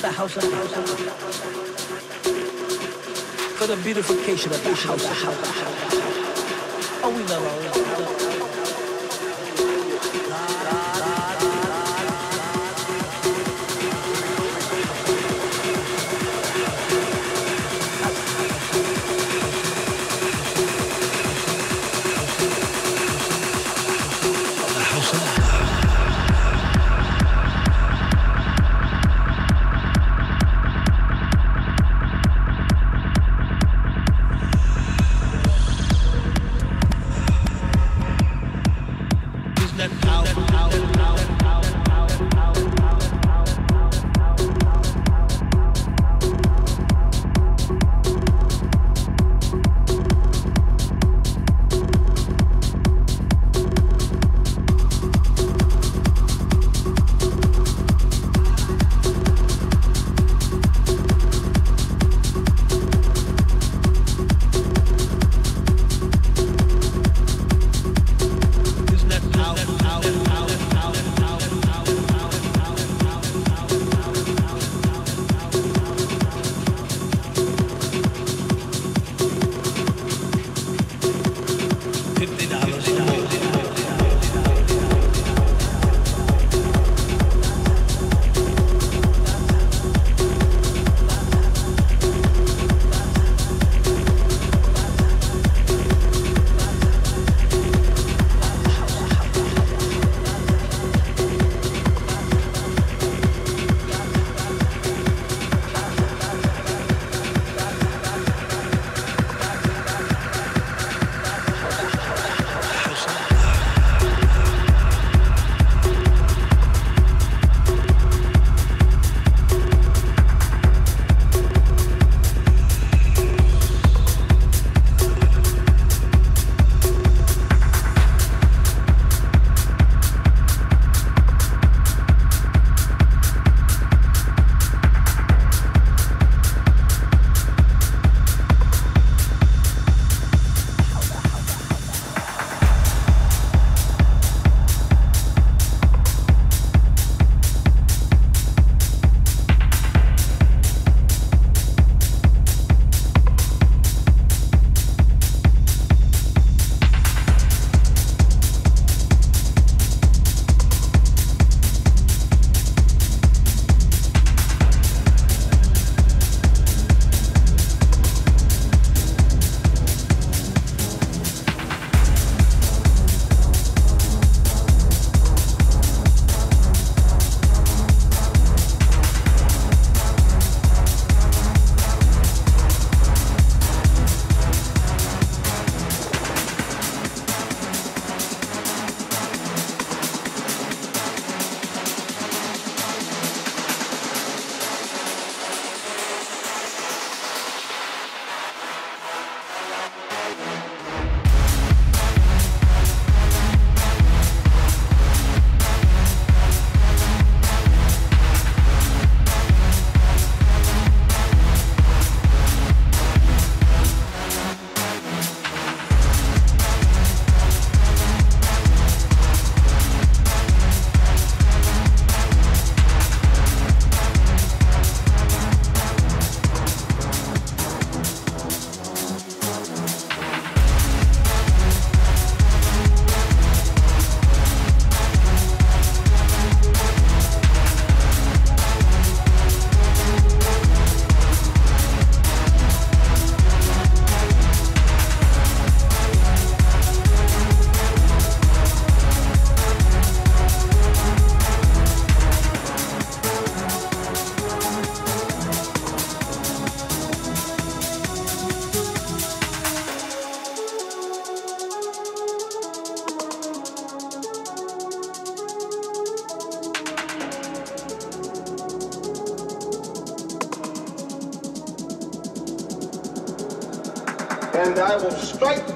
the house of house for the beautification of the house of house.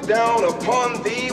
Down upon thee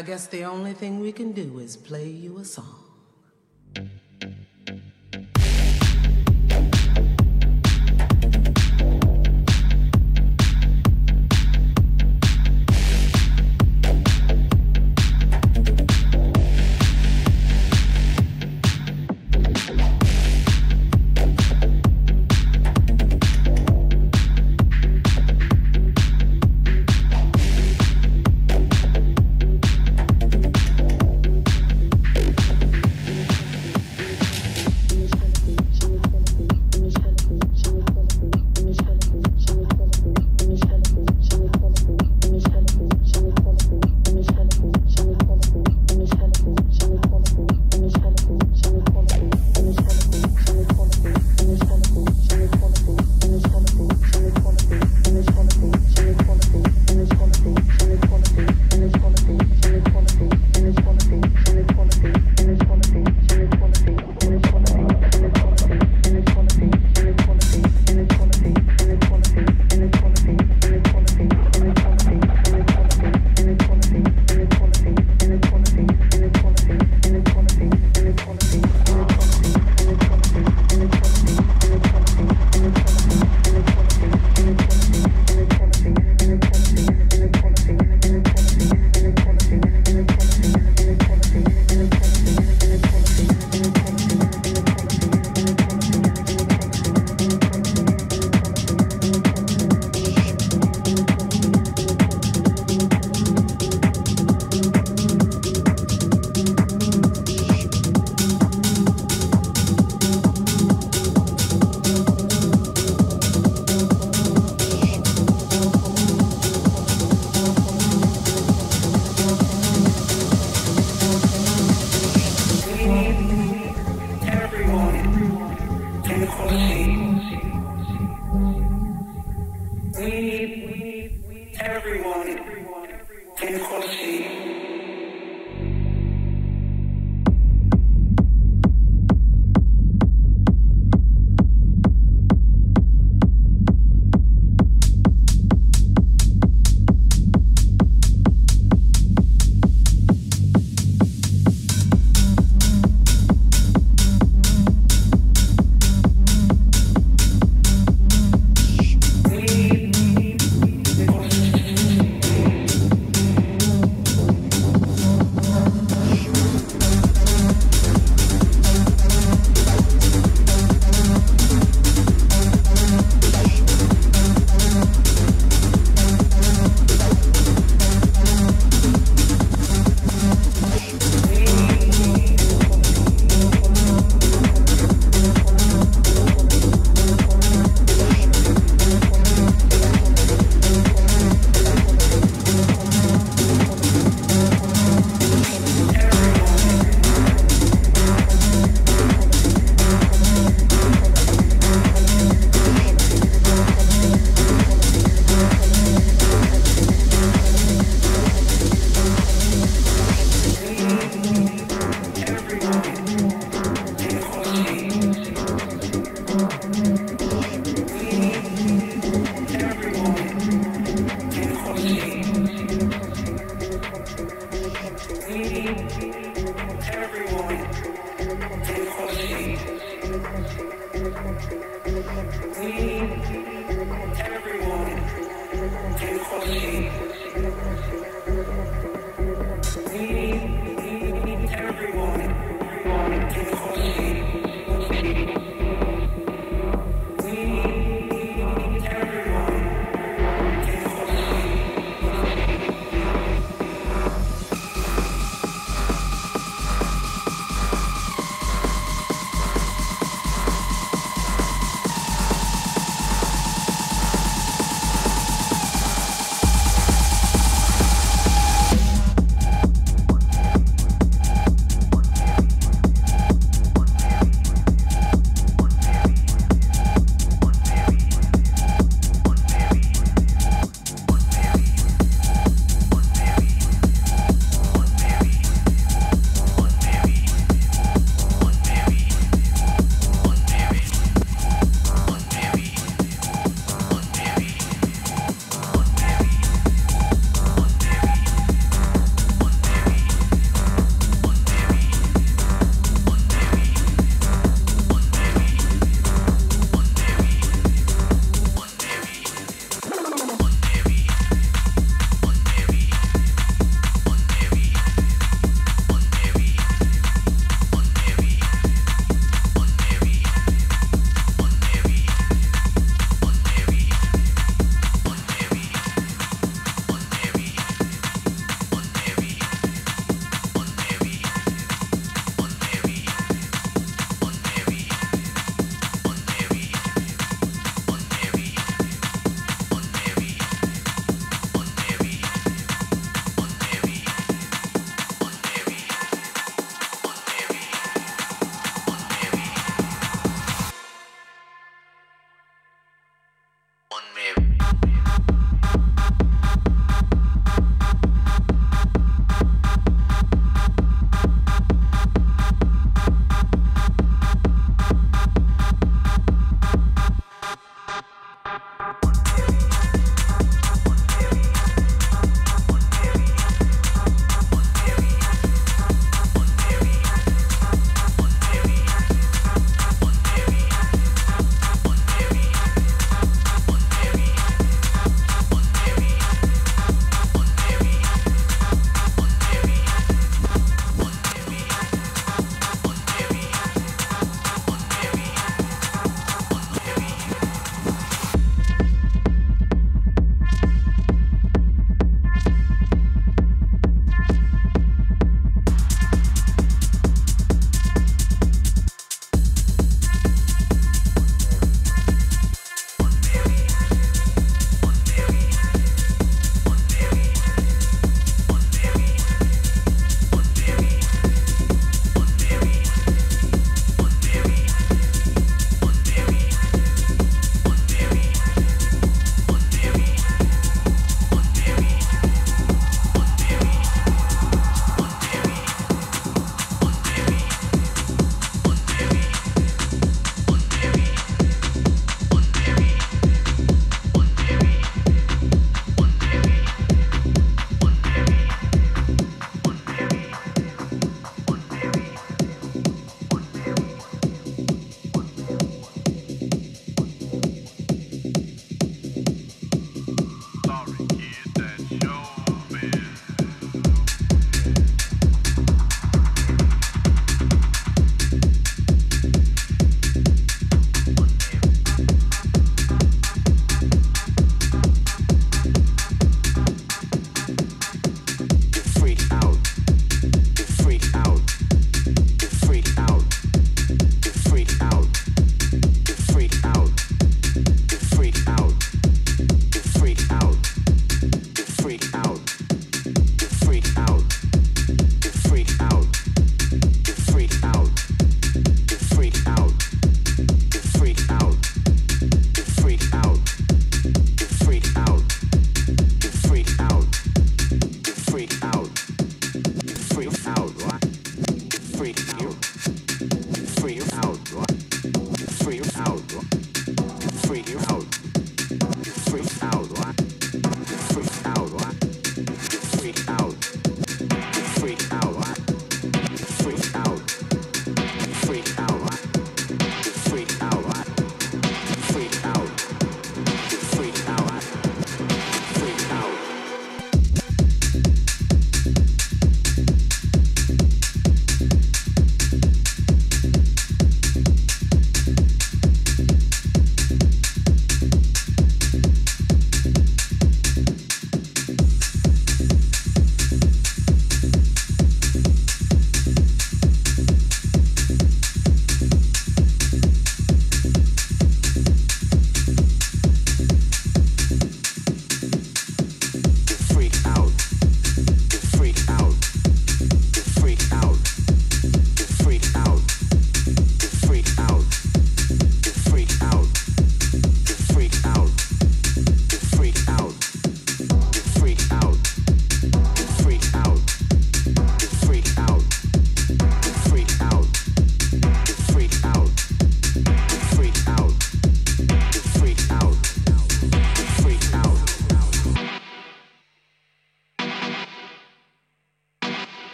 I guess the only thing we can do is play you a song.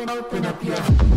Open, open, up your.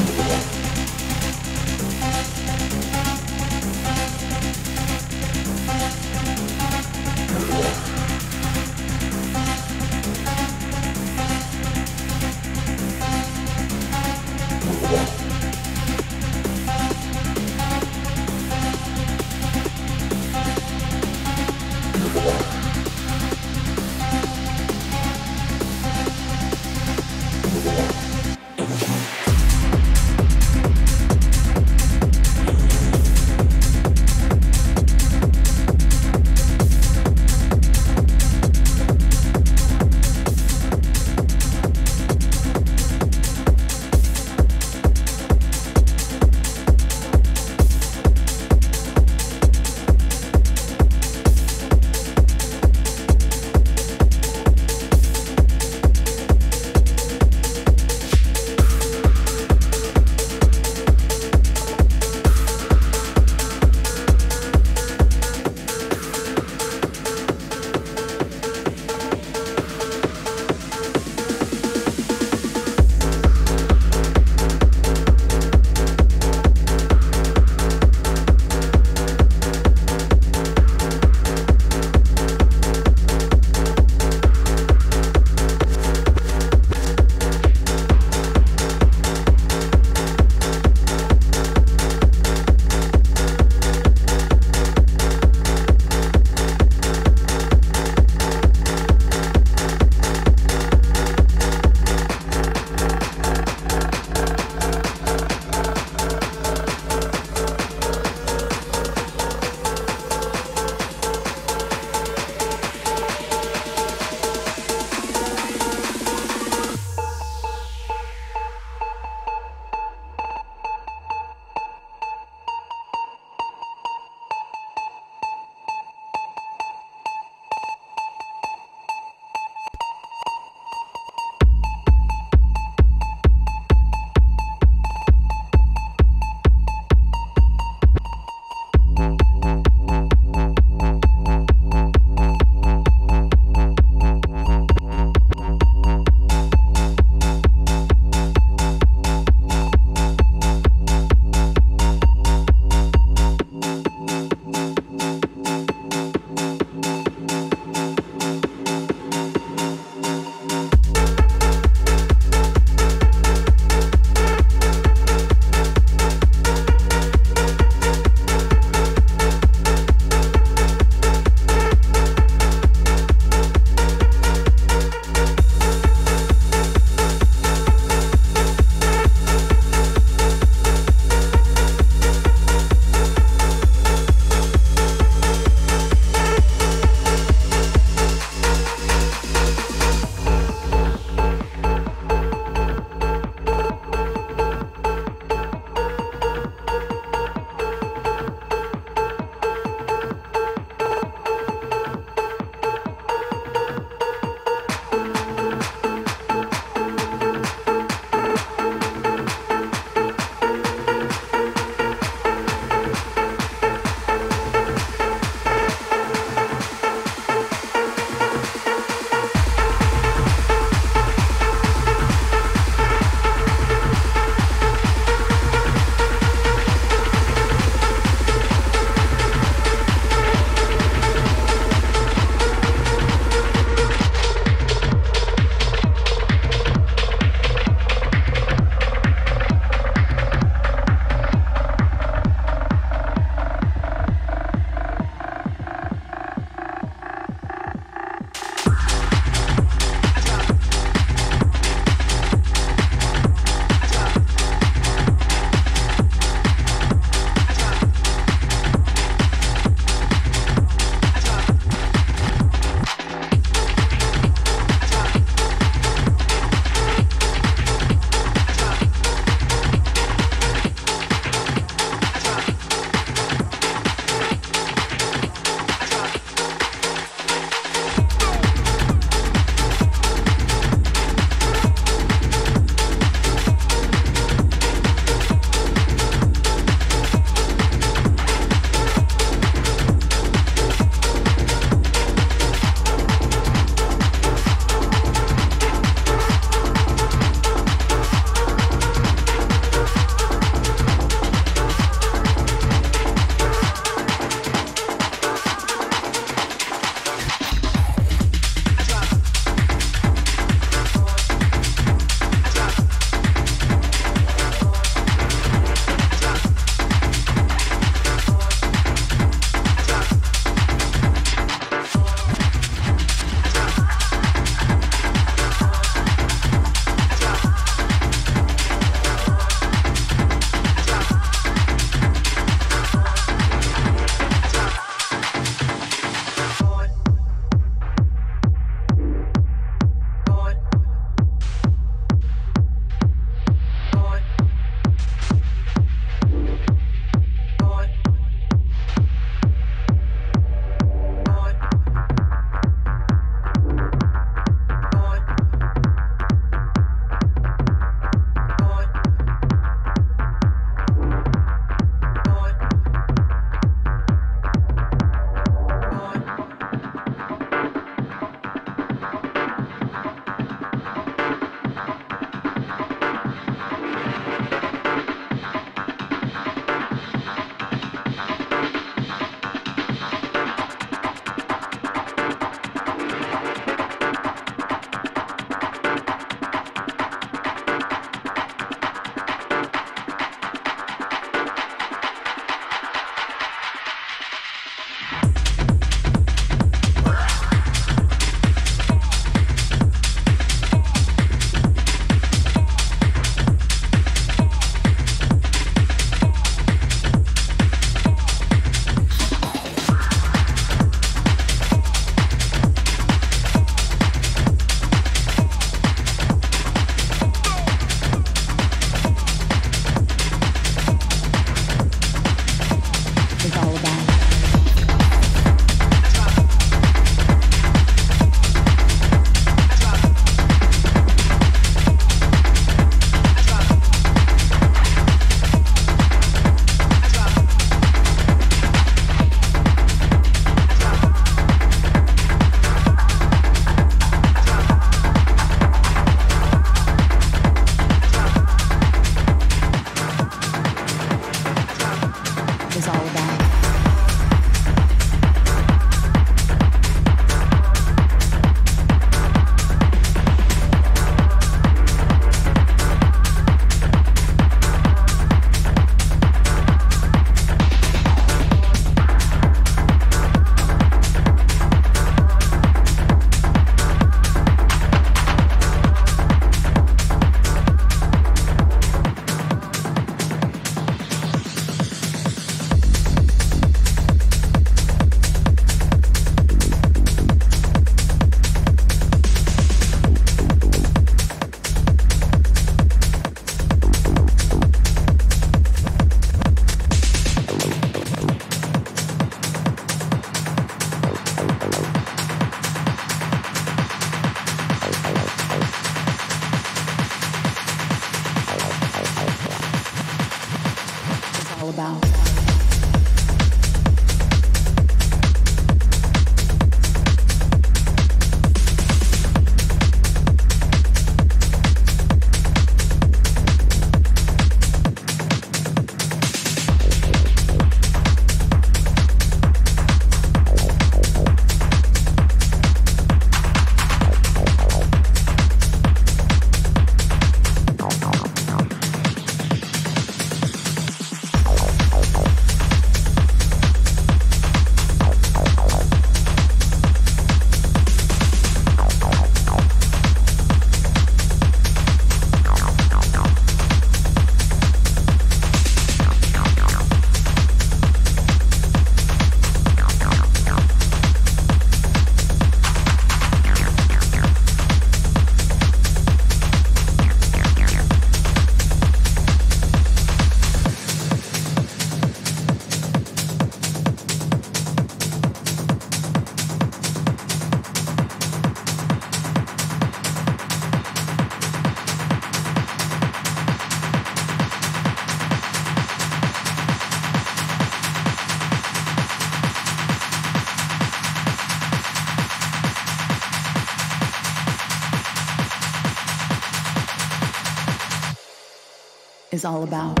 Is all about.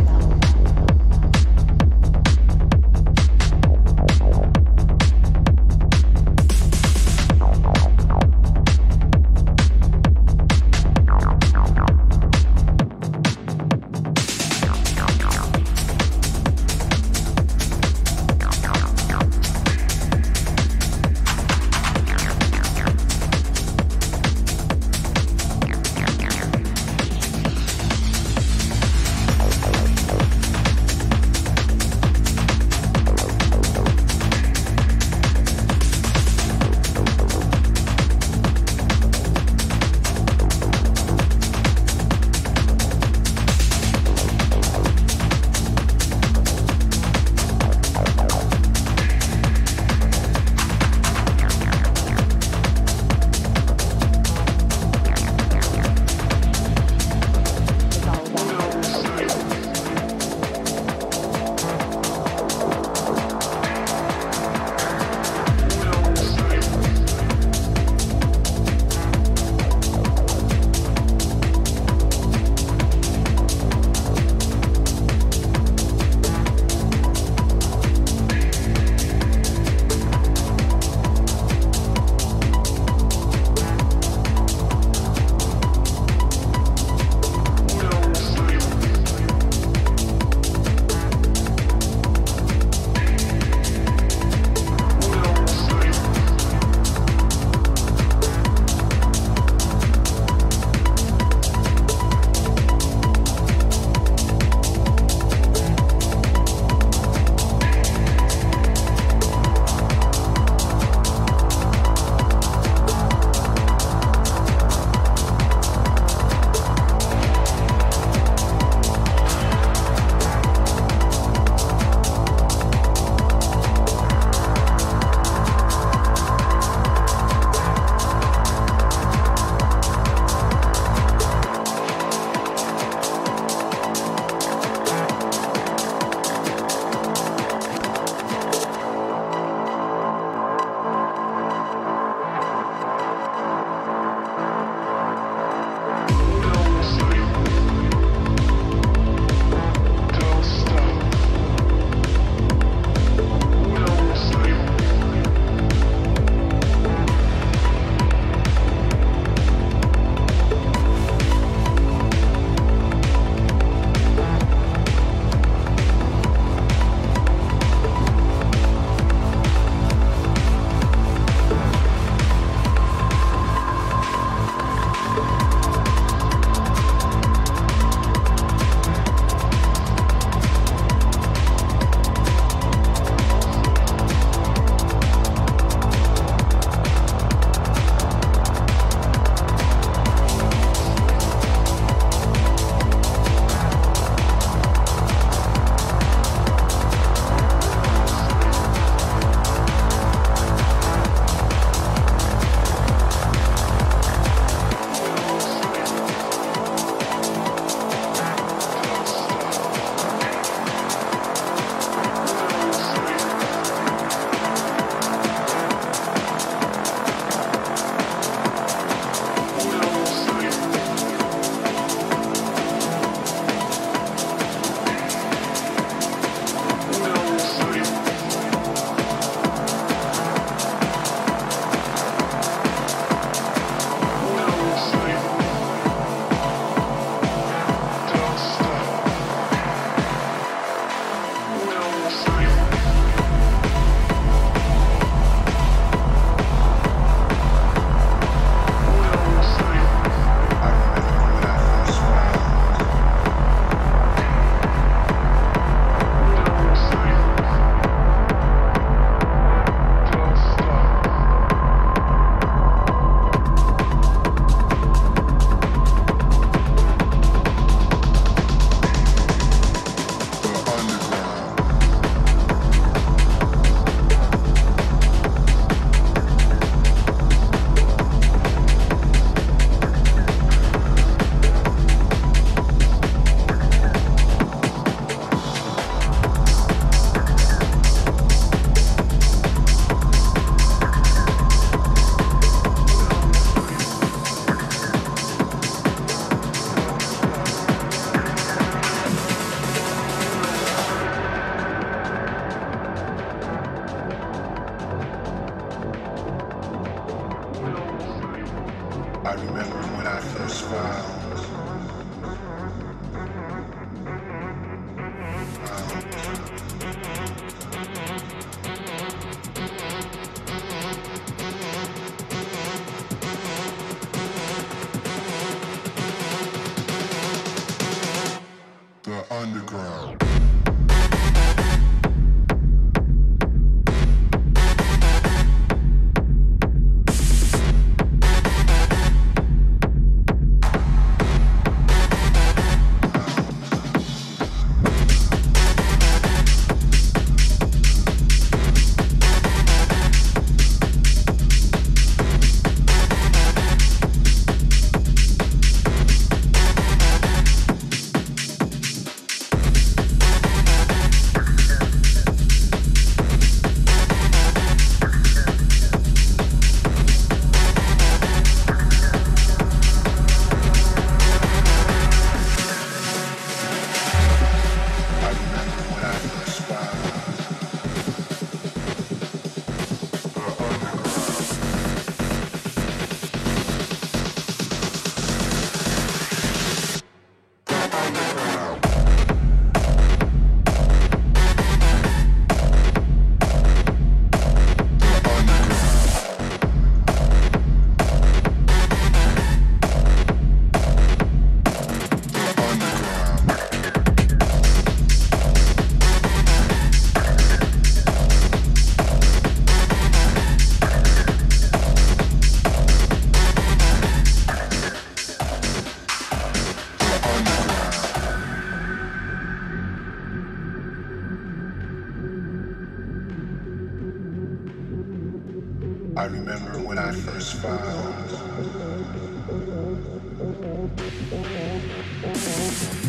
Thank you.